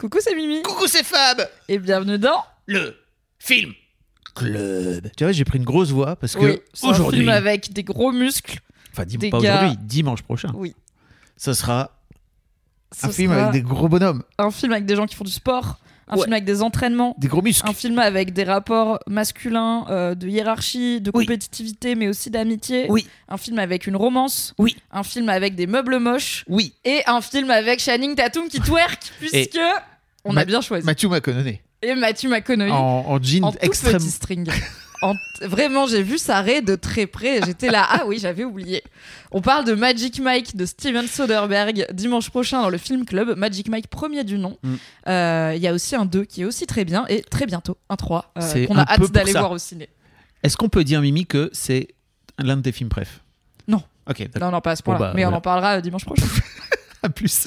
Coucou, c'est Mimi. Coucou, c'est Fab Et bienvenue dans. Le film club. Tu vois, j'ai pris une grosse voix parce que Oui, c'est un aujourd'hui, film avec des gros muscles. enfin dim- des pas gars- aujourd'hui, dimanche prochain, Oui. ça sera Ce un film sera avec des gros bonhommes, Un film avec des gens qui font du sport. Un Ouais. film avec des entraînements. des gros muscles. Un film avec des rapports masculins, euh, de hiérarchie, de Oui. compétitivité, mais aussi d'amitié. Oui. Un film avec une romance. Oui. Un film avec des meubles moches. Oui, Et un film avec Channing Tatum qui twerk, puisque on a bien choisi. Matthew McConaughey Et Matthew McConaughey. en, en jean en tout extrême. petit string. En Vraiment, j'ai vu ça raid de très près. J'étais là, ah oui, j'avais oublié. On parle de Magic Mike de Steven Soderbergh dimanche prochain dans le Film Club. Magic Mike, premier du nom. Mm. Euh, Il y a aussi un 2 qui est aussi très bien et très bientôt un 3 euh, qu'on a hâte d'aller voir au ciné. Est-ce qu'on peut dire Mimi que c'est l'un de tes films préf? Non. Ok. Non, non, pas à ce point-là. Bon, bah, Mais on en parlera euh, dimanche prochain. À plus.